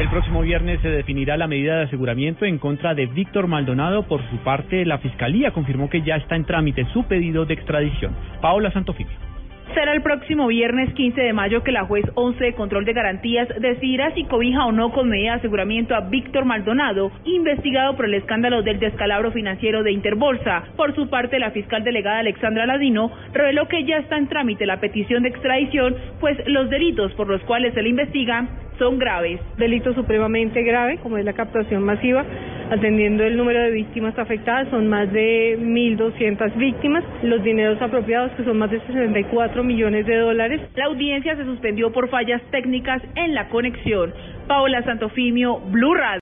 El próximo viernes se definirá la medida de aseguramiento en contra de Víctor Maldonado. Por su parte, la Fiscalía confirmó que ya está en trámite su pedido de extradición. Paola Santofimio. Será el próximo viernes 15 de mayo que la juez 11 de control de garantías decidirá si cobija o no con medida de aseguramiento a Víctor Maldonado, investigado por el escándalo del descalabro financiero de Interbolsa. Por su parte, la fiscal delegada Alexandra Ladino reveló que ya está en trámite la petición de extradición, pues los delitos por los cuales se le investiga son graves. Delito supremamente grave, como es la captación masiva, atendiendo el número de víctimas afectadas, son más de 1.200 víctimas, los dineros apropiados, que son más de 64 millones de dólares. La audiencia se suspendió por fallas técnicas en la conexión. Paola Santofimio, Blue Radio.